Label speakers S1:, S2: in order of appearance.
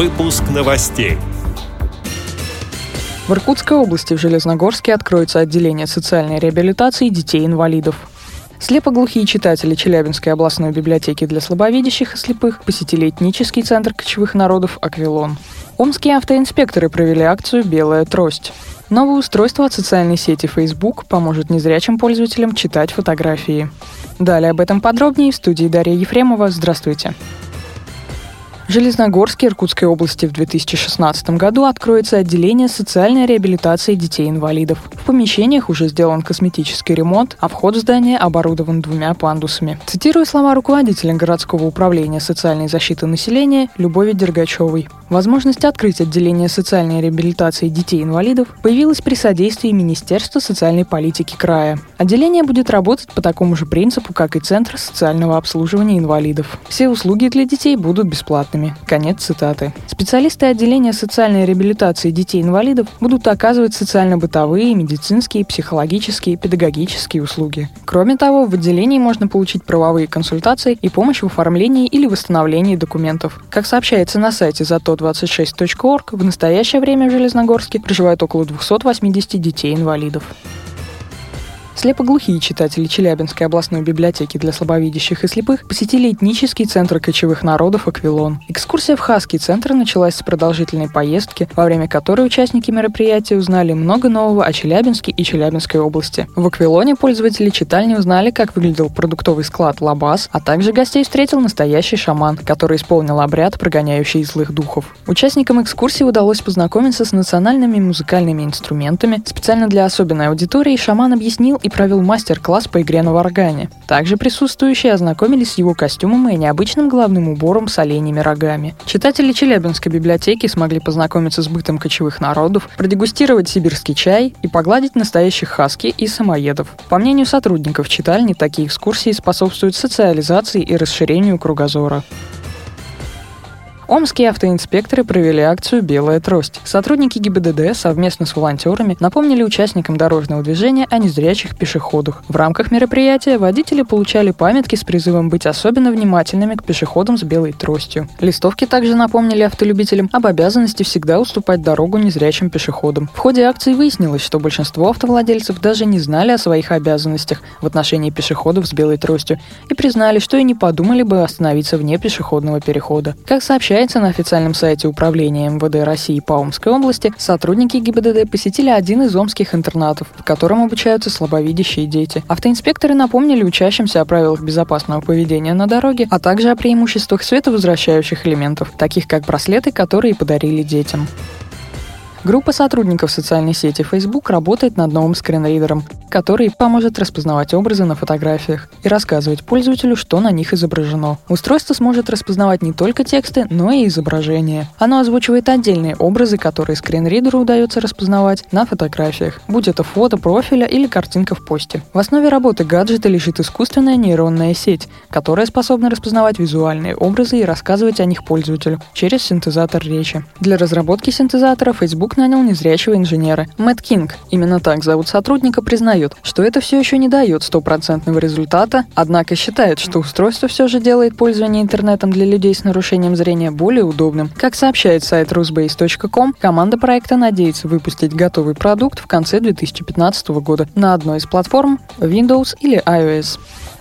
S1: Выпуск новостей.
S2: В Иркутской области в Железногорске откроется отделение социальной реабилитации детей-инвалидов. Слепоглухие читатели Челябинской областной библиотеки для слабовидящих и слепых посетили этнический центр кочевых народов «Аквилон». Омские автоинспекторы провели акцию «Белая трость». Новое устройство от социальной сети Facebook поможет незрячим пользователям читать фотографии. Далее об этом подробнее в студии Дарья Ефремова. Здравствуйте. Железногорске Иркутской области в 2016 году откроется отделение социальной реабилитации детей-инвалидов. В помещениях уже сделан косметический ремонт, а вход в здание оборудован двумя пандусами. Цитирую слова руководителя городского управления социальной защиты населения Любови Дергачевой. Возможность открыть отделение социальной реабилитации детей-инвалидов появилась при содействии Министерства социальной политики края. Отделение будет работать по такому же принципу, как и Центр социального обслуживания инвалидов. Все услуги для детей будут бесплатными. Конец цитаты. Специалисты отделения социальной реабилитации детей-инвалидов будут оказывать социально-бытовые, медицинские, психологические, педагогические услуги. Кроме того, в отделении можно получить правовые консультации и помощь в оформлении или восстановлении документов. Как сообщается на сайте за тот 26.org в настоящее время в Железногорске проживает около 280 детей-инвалидов. Слепоглухие читатели Челябинской областной библиотеки для слабовидящих и слепых посетили этнический центр кочевых народов «Аквилон». Экскурсия в Хаский центр началась с продолжительной поездки, во время которой участники мероприятия узнали много нового о Челябинске и Челябинской области. В «Аквилоне» пользователи читальни узнали, как выглядел продуктовый склад «Лабаз», а также гостей встретил настоящий шаман, который исполнил обряд, прогоняющий злых духов. Участникам экскурсии удалось познакомиться с национальными музыкальными инструментами. Специально для особенной аудитории шаман объяснил и провел мастер-класс по игре на варгане. Также присутствующие ознакомились с его костюмом и необычным головным убором с оленями рогами. Читатели Челябинской библиотеки смогли познакомиться с бытом кочевых народов, продегустировать сибирский чай и погладить настоящих хаски и самоедов. По мнению сотрудников читальни, такие экскурсии способствуют социализации и расширению кругозора. Омские автоинспекторы провели акцию «Белая трость». Сотрудники ГИБДД совместно с волонтерами напомнили участникам дорожного движения о незрячих пешеходах. В рамках мероприятия водители получали памятки с призывом быть особенно внимательными к пешеходам с белой тростью. Листовки также напомнили автолюбителям об обязанности всегда уступать дорогу незрячим пешеходам. В ходе акции выяснилось, что большинство автовладельцев даже не знали о своих обязанностях в отношении пешеходов с белой тростью и признали, что и не подумали бы остановиться вне пешеходного перехода. Как сообщает сообщается, на официальном сайте Управления МВД России по Омской области сотрудники ГИБДД посетили один из омских интернатов, в котором обучаются слабовидящие дети. Автоинспекторы напомнили учащимся о правилах безопасного поведения на дороге, а также о преимуществах световозвращающих элементов, таких как браслеты, которые подарили детям. Группа сотрудников социальной сети Facebook работает над новым скринридером, который поможет распознавать образы на фотографиях и рассказывать пользователю, что на них изображено. Устройство сможет распознавать не только тексты, но и изображения. Оно озвучивает отдельные образы, которые скринридеру удается распознавать на фотографиях, будь это фото профиля или картинка в посте. В основе работы гаджета лежит искусственная нейронная сеть, которая способна распознавать визуальные образы и рассказывать о них пользователю через синтезатор речи. Для разработки синтезатора Facebook Facebook нанял незрячего инженера. Мэтт Кинг, именно так зовут сотрудника, признает, что это все еще не дает стопроцентного результата, однако считает, что устройство все же делает пользование интернетом для людей с нарушением зрения более удобным. Как сообщает сайт rusbase.com, команда проекта надеется выпустить готовый продукт в конце 2015 года на одной из платформ Windows или iOS.